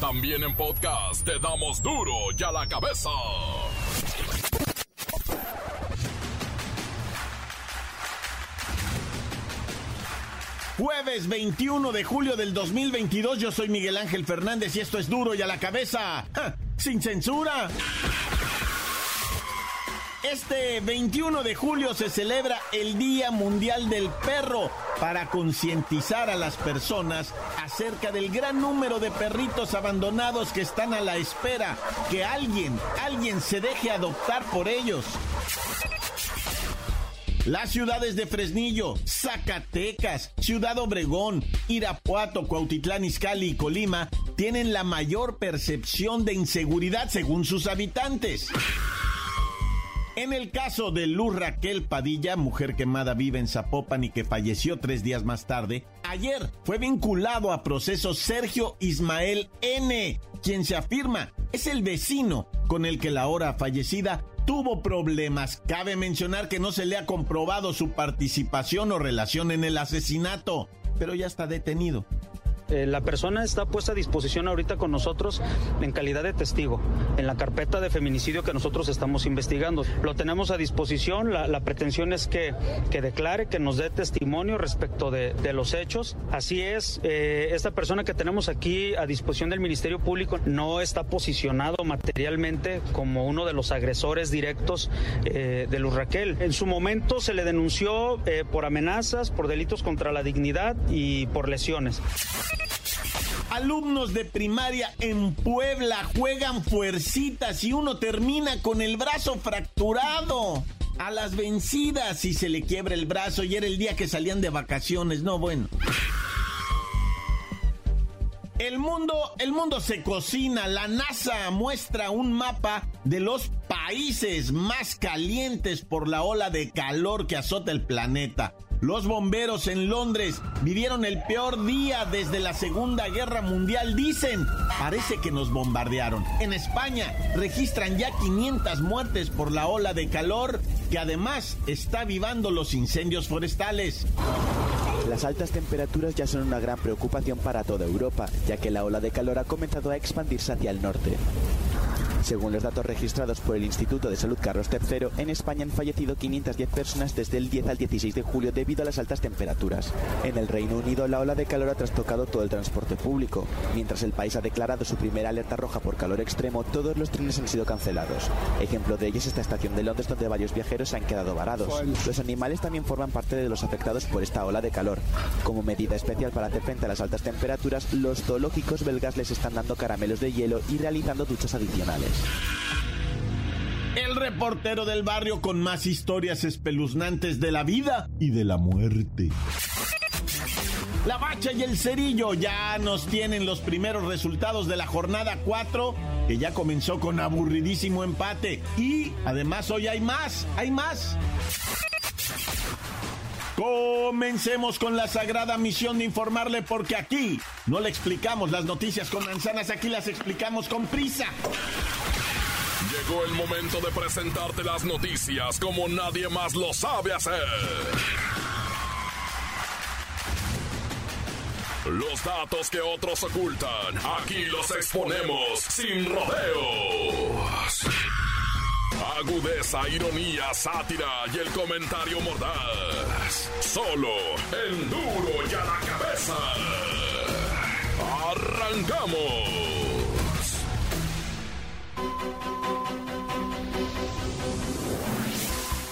También en podcast te damos duro y a la cabeza. Jueves 21 de julio del 2022, yo soy Miguel Ángel Fernández y esto es duro y a la cabeza, sin censura. Este 21 de julio se celebra el Día Mundial del Perro para concientizar a las personas acerca del gran número de perritos abandonados que están a la espera que alguien, alguien se deje adoptar por ellos. Las ciudades de Fresnillo, Zacatecas, Ciudad Obregón, Irapuato, Cuautitlán Izcalli y Colima tienen la mayor percepción de inseguridad según sus habitantes. En el caso de Luz Raquel Padilla, mujer quemada vive en Zapopan y que falleció tres días más tarde, ayer fue vinculado a proceso Sergio Ismael N., quien se afirma es el vecino con el que la ahora fallecida tuvo problemas. Cabe mencionar que no se le ha comprobado su participación o relación en el asesinato, pero ya está detenido. Eh, la persona está puesta a disposición ahorita con nosotros en calidad de testigo en la carpeta de feminicidio que nosotros estamos investigando. Lo tenemos a disposición, la, pretensión es que, que, declare, que nos dé testimonio respecto de, los hechos. Así es, eh, esta persona que tenemos aquí a disposición del Ministerio Público no está posicionado materialmente como uno de los agresores directos eh, de Luz Raquel. En su momento se le denunció por amenazas, por delitos contra la dignidad y por lesiones. Alumnos de primaria en Puebla juegan fuercitas y uno termina con el brazo fracturado. A las vencidas y se le quiebra el brazo y era el día que salían de vacaciones. No, bueno. El mundo, el mundo se cocina. La NASA muestra un mapa de los países más calientes por la ola de calor que azota el planeta. Los bomberos en Londres vivieron el peor día desde la Segunda Guerra Mundial, dicen. Parece que nos bombardearon. En España registran ya 500 muertes por la ola de calor que además está avivando los incendios forestales. Las altas temperaturas ya son una gran preocupación para toda Europa, ya que la ola de calor ha comenzado a expandirse hacia el norte. Según los datos registrados por el Instituto de Salud Carlos III, en España han fallecido 510 personas desde el 10 al 16 de julio debido a las altas temperaturas. En el Reino Unido, la ola de calor ha trastocado todo el transporte público. Mientras el país ha declarado su primera alerta roja por calor extremo, todos los trenes han sido cancelados. Ejemplo de ello es esta estación de Londres donde varios viajeros se han quedado varados. Los animales también forman parte de los afectados por esta ola de calor. Como medida especial para hacer frente a las altas temperaturas, los zoológicos belgas les están dando caramelos de hielo y realizando duchas adicionales. El reportero del barrio con más historias espeluznantes de la vida y de la muerte. La Bacha y el Cerillo ya nos tienen los primeros resultados de la jornada 4, que ya comenzó con aburridísimo empate. Y además hoy hay más, hay más. Comencemos con la sagrada misión de informarle porque aquí no le explicamos las noticias con manzanas, aquí las explicamos con prisa. Llegó el momento de presentarte las noticias como nadie más lo sabe hacer. Los datos que otros ocultan, aquí los exponemos sin rodeos. Agudeza, ironía, sátira y el comentario mordaz. Solo el duro y a la cabeza. ¡Arrancamos!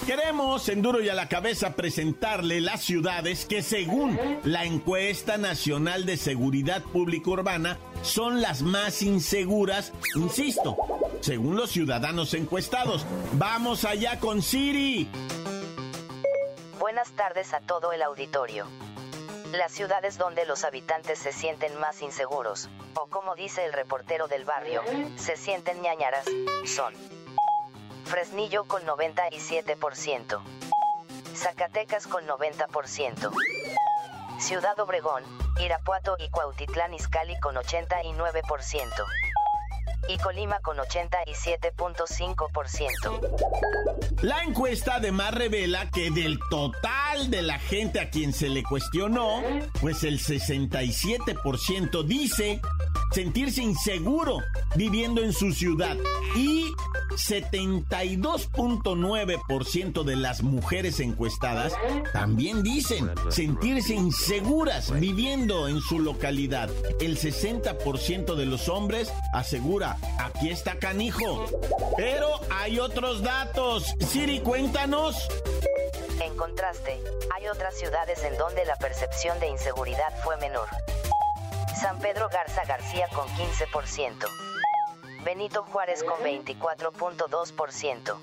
Queremos en duro y a la cabeza presentarle las ciudades que según la encuesta nacional de seguridad pública urbana son las más inseguras, insisto, según los ciudadanos encuestados. Vamos allá con Siri. Buenas tardes a todo el auditorio. Las ciudades donde los habitantes se sienten más inseguros, o como dice el reportero del barrio, se sienten ñañaras, son Fresnillo con 97%. Zacatecas con 90%. Ciudad Obregón, Irapuato y Cuautitlán Izcalli con 89%. Y Colima con 87.5%. La encuesta además revela que del total de la gente a quien se le cuestionó, pues el 67% dice sentirse inseguro viviendo en su ciudad. Y 72.9% de las mujeres encuestadas también dicen sentirse inseguras viviendo en su localidad. El 60% de los hombres asegura, aquí está canijo. Pero hay otros datos. Siri, cuéntanos. En contraste, hay otras ciudades en donde la percepción de inseguridad fue menor. San Pedro Garza García con 15%. Benito Juárez con 24.2%.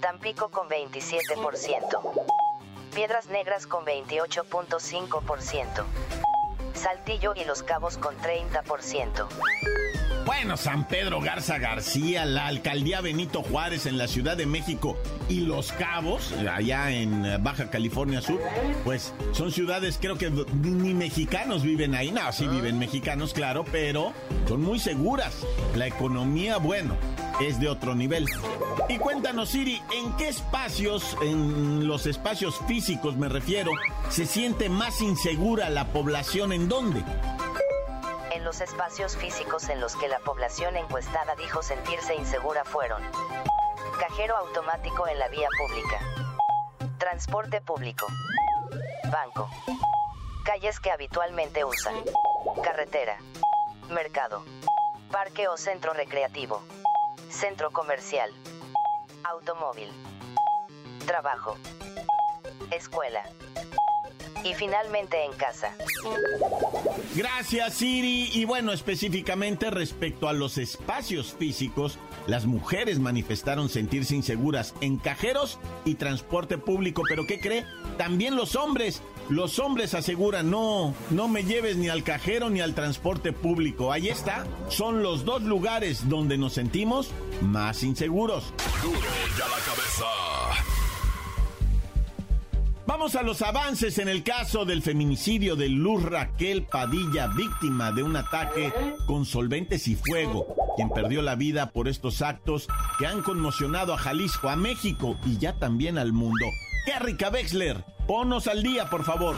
Tampico con 27%. Piedras Negras con 28.5%. Saltillo y Los Cabos con 30%. Bueno, San Pedro Garza García, la alcaldía Benito Juárez en la Ciudad de México y Los Cabos, allá en Baja California Sur, pues son ciudades, creo que ni mexicanos viven ahí. No, sí viven mexicanos, claro, pero son muy seguras. La economía, bueno, es de otro nivel. Y cuéntanos, Siri, ¿en qué espacios, en los espacios físicos me refiero, se siente más insegura la población? ¿En dónde? Los espacios físicos en los que la población encuestada dijo sentirse insegura fueron cajero automático en la vía pública, transporte público, banco, calles que habitualmente usan, carretera, mercado, parque o centro recreativo, centro comercial, automóvil, trabajo, escuela y finalmente en casa. Gracias Siri. Y bueno, específicamente respecto a los espacios físicos, las mujeres manifestaron sentirse inseguras en cajeros y transporte público. Pero ¿qué cree? También los hombres. Los hombres aseguran, no, no me lleves ni al cajero ni al transporte público. Ahí está. Son los dos lugares donde nos sentimos más inseguros. Duro la cabeza. Vamos a los avances en el caso del feminicidio de Luz Raquel Padilla, víctima de un ataque con solventes y fuego, quien perdió la vida por estos actos que han conmocionado a Jalisco, a México y ya también al mundo. Kerrika Wexler, ponos al día, por favor.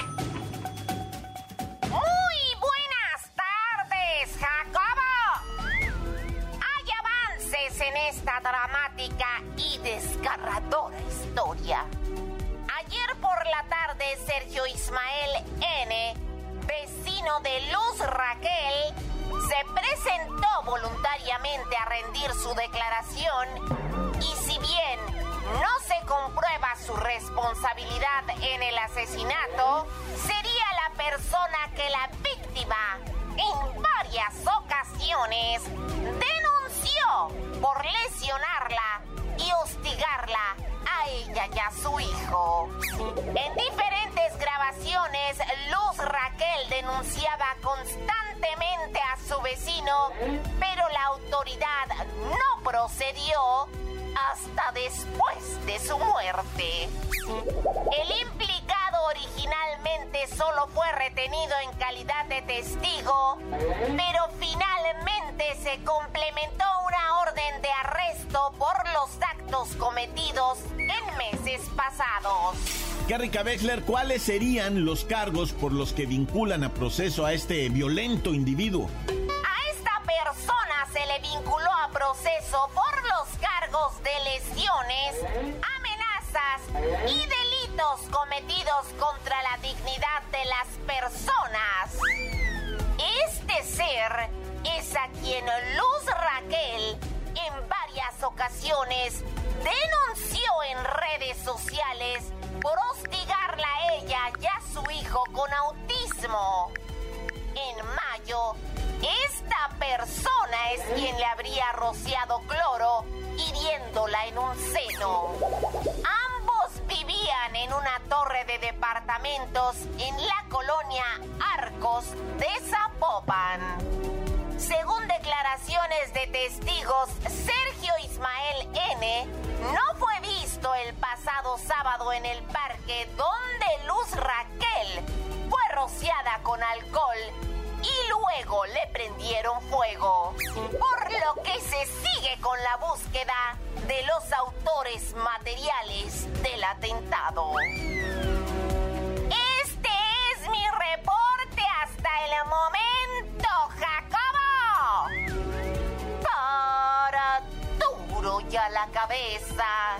En esta dramática y desgarradora Sergio Ismael N., vecino de Luz Raquel, se presentó voluntariamente a rendir su declaración y si bien no se comprueba su responsabilidad en el asesinato, sería la persona que la víctima en varias ocasiones denunció por lesionarla y hostigarla a ella y a su hijo. En grabaciones, Luz Raquel denunciaba constantemente a su vecino, pero la autoridad no procedió hasta después de su muerte. El implicado originalmente solo fue retenido en calidad de testigo, pero finalmente se complementó una orden de arresto por los actos cometidos en meses pasados. Kerrika Wexler, ¿cuáles serían los cargos por los que vinculan a proceso a este violento individuo? A esta persona se le vinculó a proceso por los cargos de lesiones, amenazas y delitos cometidos contra la dignidad de las personas. Este ser es a quien Luz Raquel en varias ocasiones denunció en redes sociales por hostigarla a ella y a su hijo con autismo. En mayo, esta persona es quien le habría rociado cloro hiriéndola en un seno. Ambos vivían en una torre de departamentos en la colonia Arcos de Zapopan. Según declaraciones de testigos, Sergio Ismael N. no fue el pasado sábado en el parque donde Luz Raquel fue rociada con alcohol y luego le prendieron fuego. Por lo que se sigue con la búsqueda de los autores materiales del atentado. Este es mi reporte hasta el momento, Jacobo. Para duro ya la cabeza.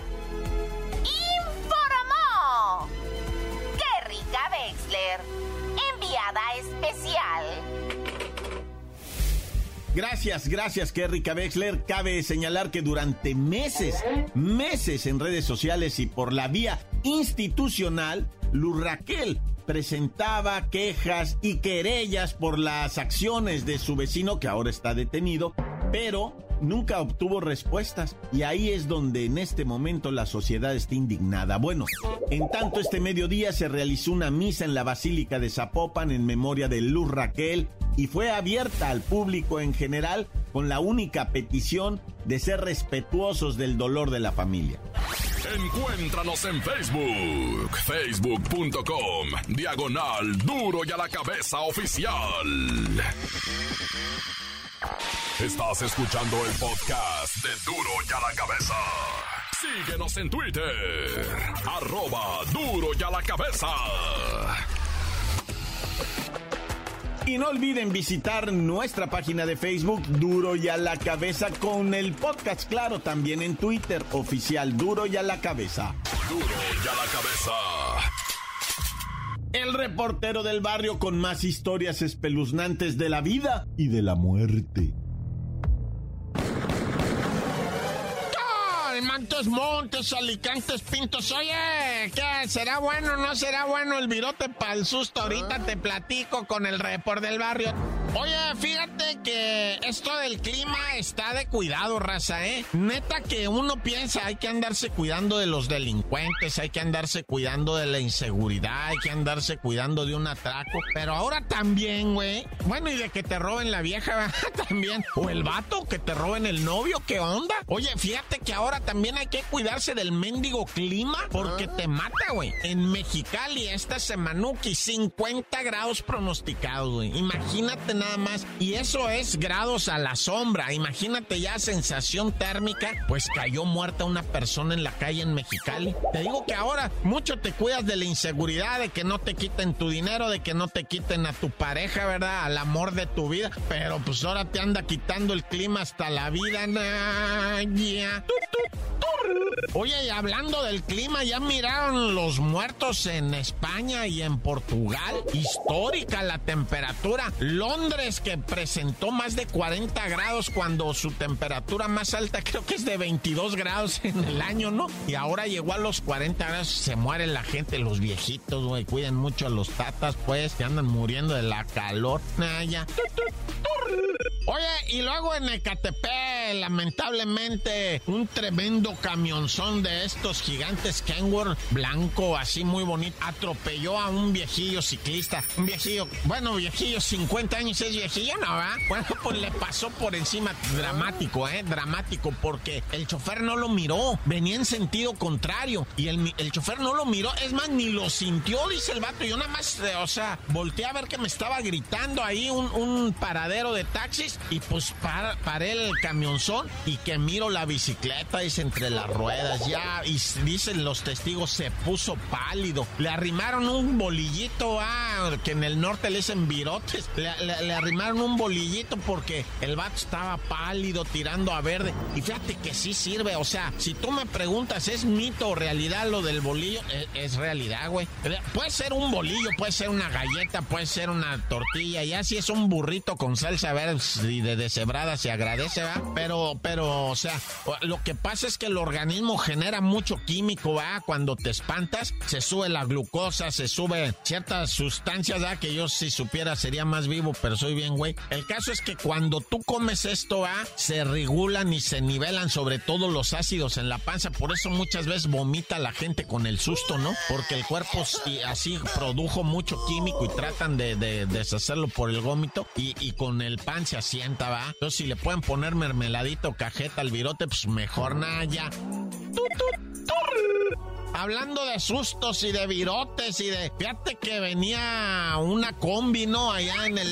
Gracias, gracias, Kerrika Wexler. Cabe señalar que durante meses, meses en redes sociales y por la vía institucional, Luz Raquel presentaba quejas y querellas por las acciones de su vecino que ahora está detenido, pero nunca obtuvo respuestas y ahí es donde en este momento la sociedad está indignada. Bueno, en tanto este mediodía se realizó una misa en la Basílica de Zapopan en memoria de Luz Raquel y fue abierta al público en general con la única petición de ser respetuosos del dolor de la familia. Encuéntranos en Facebook, facebook.com, diagonal duro y a la cabeza oficial. Estás escuchando el podcast de duro y a la cabeza. Síguenos en Twitter, arroba duro y a la cabeza. Y no olviden visitar nuestra página de Facebook Duro y a la cabeza con el podcast, claro, también en Twitter, oficial Duro y a la cabeza. Duro y a la cabeza. El reportero del barrio con más historias espeluznantes de la vida y de la muerte. Montes, Montes, Alicantes, Pintos. Oye, ¿qué? ¿Será bueno o no será bueno el virote para el susto? Ahorita te platico con el report del barrio. Oye, fíjate que esto del clima está de cuidado, raza, ¿eh? Neta que uno piensa, hay que andarse cuidando de los delincuentes, hay que andarse cuidando de la inseguridad, hay que andarse cuidando de un atraco. Pero ahora también, güey. Bueno, y de que te roben la vieja, también. O el vato, que te roben el novio, ¿qué onda? Oye, fíjate que ahora también hay que cuidarse del mendigo clima porque te mata, güey. En Mexicali, esta semanuki, 50 grados pronosticados, güey. Imagínate nada más. Y eso es grados a la sombra. Imagínate ya sensación térmica. Pues cayó muerta una persona en la calle en Mexicali. Te digo que ahora mucho te cuidas de la inseguridad, de que no te quiten tu dinero, de que no te quiten a tu pareja, ¿verdad? Al amor de tu vida. Pero pues ahora te anda quitando el clima hasta la vida. Nah, yeah. Oye, y hablando del clima, ¿ya miraron los muertos en España y en Portugal? Histórica la temperatura. Londres que presentó más de 40 grados cuando su temperatura más alta creo que es de 22 grados en el año, ¿no? Y ahora llegó a los 40 grados, se muere la gente, los viejitos, güey, cuiden mucho a los tatas, pues, que andan muriendo de la calor. Nah, ya. Oye, y luego en Ecatepec, lamentablemente, un tremendo camionzón de estos gigantes Kenworth blanco, así muy bonito, atropelló a un viejillo ciclista. Un viejillo, bueno, viejillo, 50 años es viejillo, ¿no? va? Bueno, pues le pasó por encima. Dramático, ¿eh? Dramático, porque el chofer no lo miró, venía en sentido contrario y el, el chofer no lo miró, es más, ni lo sintió, dice el vato. Yo nada más, eh, o sea, volteé a ver que me estaba gritando ahí un, un paradero de taxis y pues paré el camionzón y que miro la bicicleta, dice, entre ruedas, ya, y dicen los testigos, se puso pálido. Le arrimaron un bolillito, ah, que en el norte le dicen virotes, le, arrimaron un bolillito porque el vato estaba pálido, tirando a verde. Y fíjate que sí sirve, o sea, si tú me preguntas, ¿es mito o realidad lo del bolillo? Es, es realidad, güey. Puede ser un bolillo, puede ser una galleta, puede ser una tortilla, ya si es un burrito con salsa verde y de deshebrada se agradece, ¿va? Pero, pero, o sea, lo que pasa es que el organismo genera mucho químico, ¿va? Cuando te espantas, se sube la glucosa, se sube ciertas sustancias, ¿va? Que yo si supiera sería más vivo, pero soy bien, güey. El caso es que cuando tú comes esto, ¿va? Se regulan y se nivelan sobre todo los ácidos en la panza, por eso muchas veces vomita la gente con el susto, ¿no? Porque el cuerpo sí, así produjo mucho químico y tratan de, de deshacerlo por el vómito y, y con el pan se asienta, ¿va? Entonces si le pueden poner mermeladito, cajeta al virote, pues mejor nada ya. Hablando de sustos y de virotes y de... Fíjate que venía una combi, ¿no? Allá en el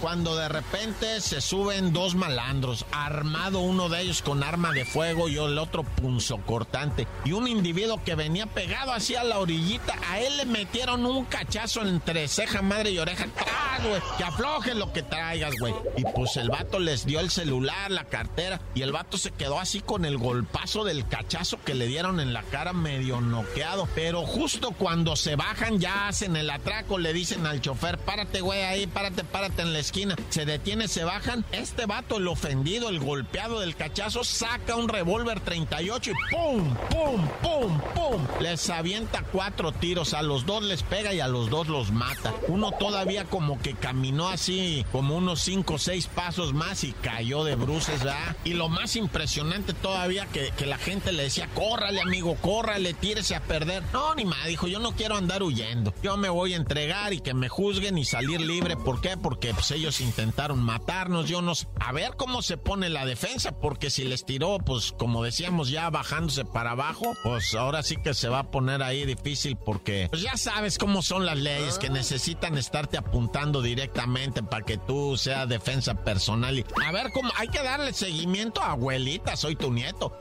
Cuando de repente se suben dos malandros, armado uno de ellos con arma de fuego y el otro punzo cortante. Y un individuo que venía pegado así a la orillita, a él le metieron un cachazo entre ceja, madre y oreja. ¡Tras, güey! Que afloje lo que traigas, güey. Y pues el vato les dio el celular, la cartera, y el vato se quedó así con el golpazo del cachazo que le dieron en la cara medio noqueado. Pero justo cuando se bajan, ya hacen el atraco, le dicen al chofer, párate, güey, ahí, párate, párate en la esquina. Se detiene, se bajan. Este vato, el ofendido, el golpeado del cachazo, saca un revólver 38 y ¡pum! ¡pum! ¡pum! ¡pum! Les avienta cuatro tiros. A los dos les pega y a los dos los mata. Uno todavía como que caminó así, como unos cinco o seis pasos más y cayó de bruces, ¿verdad? Y lo más impresionante todavía que, que la gente le decía, córrale, amigo, córrale, tírese a perder. No, ni más, dijo, yo no quiero andar huyendo. Yo me voy a entregar y que me juzguen y salir libre. ¿Por qué? Porque pues, ellos intentaron matarnos. Yo no sé. A ver cómo se pone la defensa, porque si les tiró, pues como decíamos, ya bajándose para abajo, pues ahora sí que se va a poner ahí difícil porque pues ya sabes cómo son las leyes que necesitan estarte apuntando directamente para que tú seas defensa personal. Y a ver cómo hay que darle seguimiento a abuelita, soy tu nieto.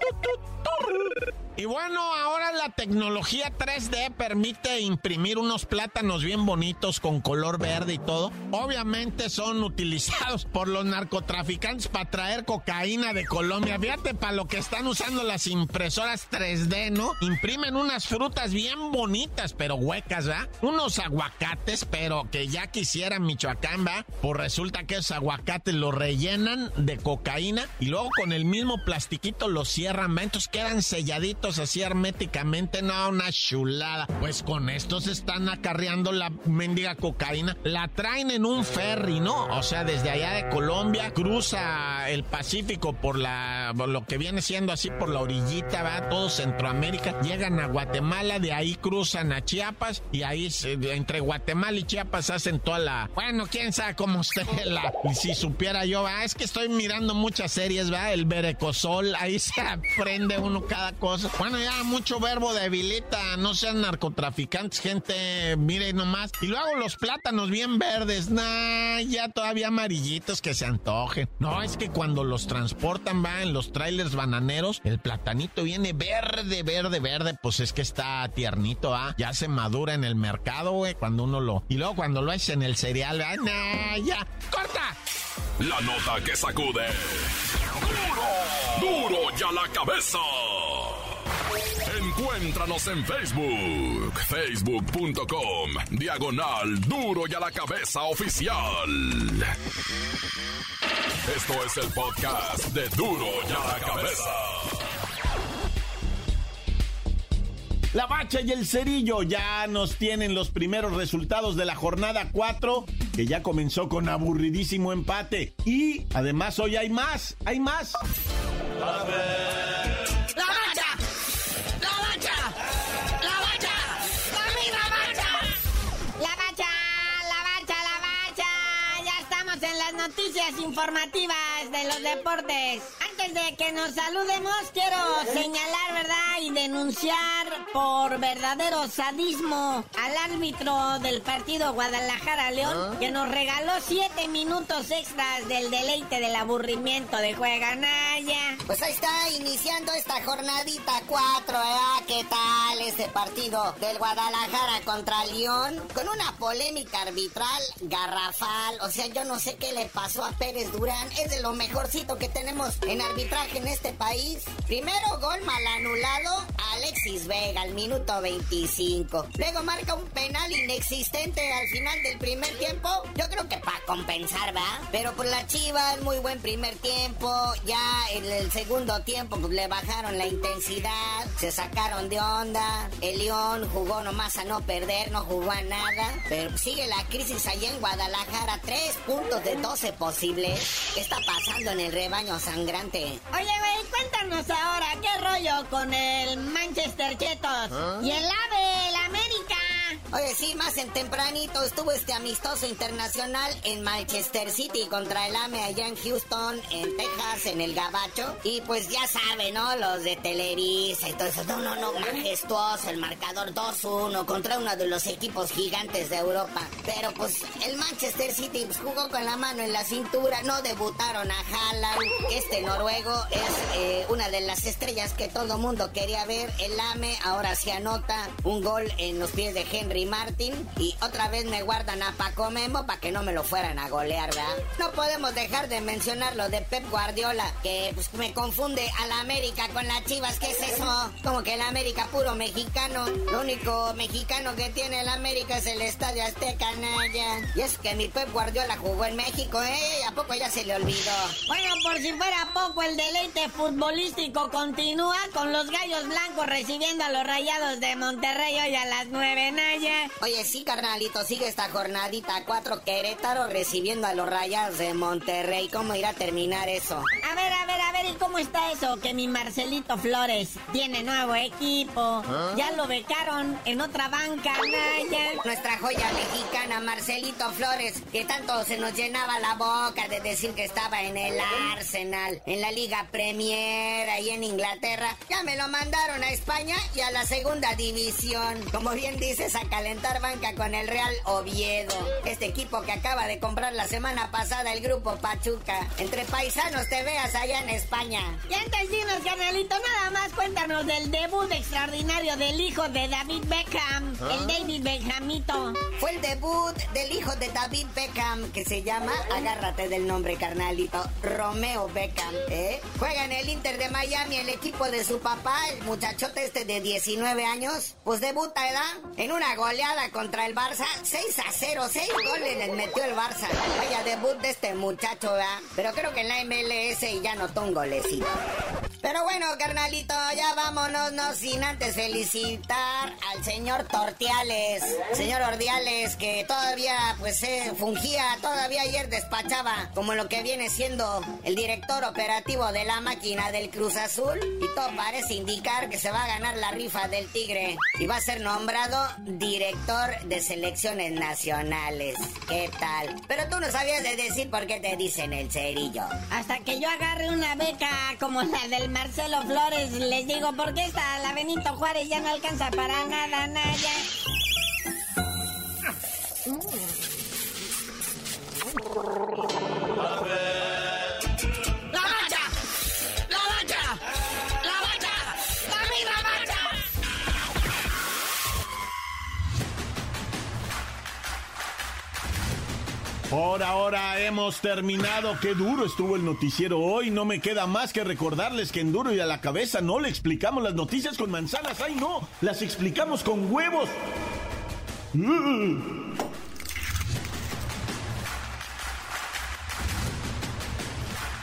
Y bueno, ahora la tecnología 3D permite imprimir unos plátanos bien bonitos con color verde y todo. Obviamente son utilizados por los narcotraficantes para traer cocaína de Colombia. Fíjate para lo que están usando las impresoras 3D, ¿no? Imprimen unas frutas bien bonitas, pero huecas, ¿verdad? Unos aguacates, pero que ya quisieran Michoacán, ¿verdad? Pues resulta que esos aguacates los rellenan de cocaína y luego con el mismo plastiquito los cierran. Entonces quedan selladitos así herméticamente, no, una chulada. Pues con estos están acarreando la mendiga cocaína, la traen en un ferry, ¿no? O sea, desde allá de Colombia, cruza el Pacífico por la, por lo que viene siendo así por la orillita, va todo Centroamérica, llegan a Guatemala, de ahí cruzan a Chiapas y ahí entre Guatemala y Chiapas hacen toda la, bueno, quién sabe cómo usted la, y si supiera yo, va, es que estoy mirando muchas series, va, el Berecosol, ahí se aprende uno cada cosa. Bueno, ya mucho verbo debilita, no sean narcotraficantes, gente, mire nomás. Y luego los plátanos bien verdes, nah, ya todavía amarillitos que se antojen. No, es que cuando los transportan, va, en los trailers bananeros, el platanito viene verde, verde, verde, pues es que está tiernito, ah, ya se madura en el mercado, güey, cuando uno lo... Y luego cuando lo haces en el cereal, ah, nah, ya, corta. La nota que sacude. ¡Duro! ¡Duro ya la cabeza! Encuéntranos en Facebook, facebook.com, diagonal Duro y a la cabeza oficial. Esto es el podcast de Duro y a la cabeza. La Bacha y el Cerillo ya nos tienen los primeros resultados de la jornada 4, que ya comenzó con aburridísimo empate. Y además hoy hay más, hay más. ¡La noticias informativas de los deportes. Antes de que nos saludemos, quiero señalar, ¿verdad? Y denunciar por verdadero sadismo al árbitro del partido Guadalajara-León, que nos regaló siete minutos extras del deleite del aburrimiento de Juega Naya. Pues ahí está iniciando esta jornadita 4, ¿verdad? ¿Qué tal este partido del Guadalajara contra León? Con una polémica arbitral garrafal. O sea, yo no sé qué le pasó a Pérez Durán. Es de lo mejorcito que tenemos en arbitraje en este país. Primero gol mal anulado Alexis Vega al minuto 25. Luego marca un penal inexistente al final del primer tiempo. Yo creo que para compensar, ¿va? Pero por la Chivas, muy buen primer tiempo. Ya en el segundo tiempo pues, le bajaron la intensidad, se sacaron de onda. El León jugó nomás a no perder, no jugó a nada. Pero sigue la crisis allá en Guadalajara. Tres puntos de 12 posibles. ¿Qué está pasando en el rebaño sangrante? Oye, güey, cuéntanos ahora, ¿qué rollo con el Manchester Chetos? Y el AVE, el América. Oye, sí, más en tempranito estuvo este amistoso internacional en Manchester City contra el AME allá en Houston, en Texas, en el Gabacho. Y pues ya sabe, ¿no? Los de Televisa y todo eso. No, no, no, majestuoso el marcador 2-1 contra uno de los equipos gigantes de Europa. Pero pues el Manchester City pues, jugó con la mano en la cintura, no debutaron a Haaland. Este noruego es eh, una de las estrellas que todo mundo quería ver. El AME ahora se anota un gol en los pies de Henry Martin y otra vez me guardan a Paco Memo para que no me lo fueran a golear, ¿verdad? No podemos dejar de mencionar lo de Pep Guardiola, que pues, me confunde a la América con las Chivas, ¿qué es eso? Como que el América puro mexicano, lo único mexicano que tiene el América es el Estadio Azteca, Naya. Y es que mi Pep Guardiola jugó en México, ¿eh? ¿A poco ya se le olvidó? Bueno, por si fuera poco, el deleite futbolístico continúa con los gallos blancos recibiendo a los rayados de Monterrey hoy a las 9, Oye, sí, carnalito, sigue esta jornadita. Cuatro Querétaro recibiendo a los Rayas de Monterrey. ¿Cómo irá a terminar eso? A ver, a ver cómo está eso? Que mi Marcelito Flores tiene nuevo equipo. ¿Ah? Ya lo becaron en otra banca, Naya. Nuestra joya mexicana, Marcelito Flores, que tanto se nos llenaba la boca de decir que estaba en el Arsenal, en la Liga Premier, ahí en Inglaterra. Ya me lo mandaron a España y a la segunda división. Como bien dices, a calentar banca con el Real Oviedo. Este equipo que acaba de comprar la semana pasada el grupo Pachuca. Entre paisanos te veas allá en España. Ya entendimos, carnalito. Nada más cuéntanos del debut extraordinario del hijo de David Beckham, el David Benjamito. Fue el debut del hijo de David Beckham, que se llama, agárrate del nombre, carnalito, Romeo Beckham, ¿eh? Juega en el Inter de Miami, el equipo de su papá, el muchachote este de 19 años, pues debuta, ¿verdad? En una goleada contra el Barça, 6 a 0, 6 goles les metió el Barça. Vaya debut de este muchacho, ¿verdad? Pero creo que en la MLS ya notó un golecito. Pero bueno, carnalito, vámonos, no sin antes felicitar al señor Tortiales, señor Ordiales, que todavía, pues, eh, fungía, todavía ayer despachaba como lo que viene siendo el director operativo de la máquina del Cruz Azul. Y todo parece indicar que se va a ganar la rifa del Tigre y va a ser nombrado director de selecciones nacionales. ¿Qué tal? Pero tú no sabías de decir por qué te dicen el cerillo. Hasta que yo agarre una beca como la del Marcelo Flores, les digo, ¿por qué esta la Benito Juárez ya no alcanza para nada, Naya? Por ahora hemos terminado. Qué duro estuvo el noticiero hoy. No me queda más que recordarles que en duro y a la cabeza no le explicamos las noticias con manzanas. ¡Ay, no! Las explicamos con huevos. Mm.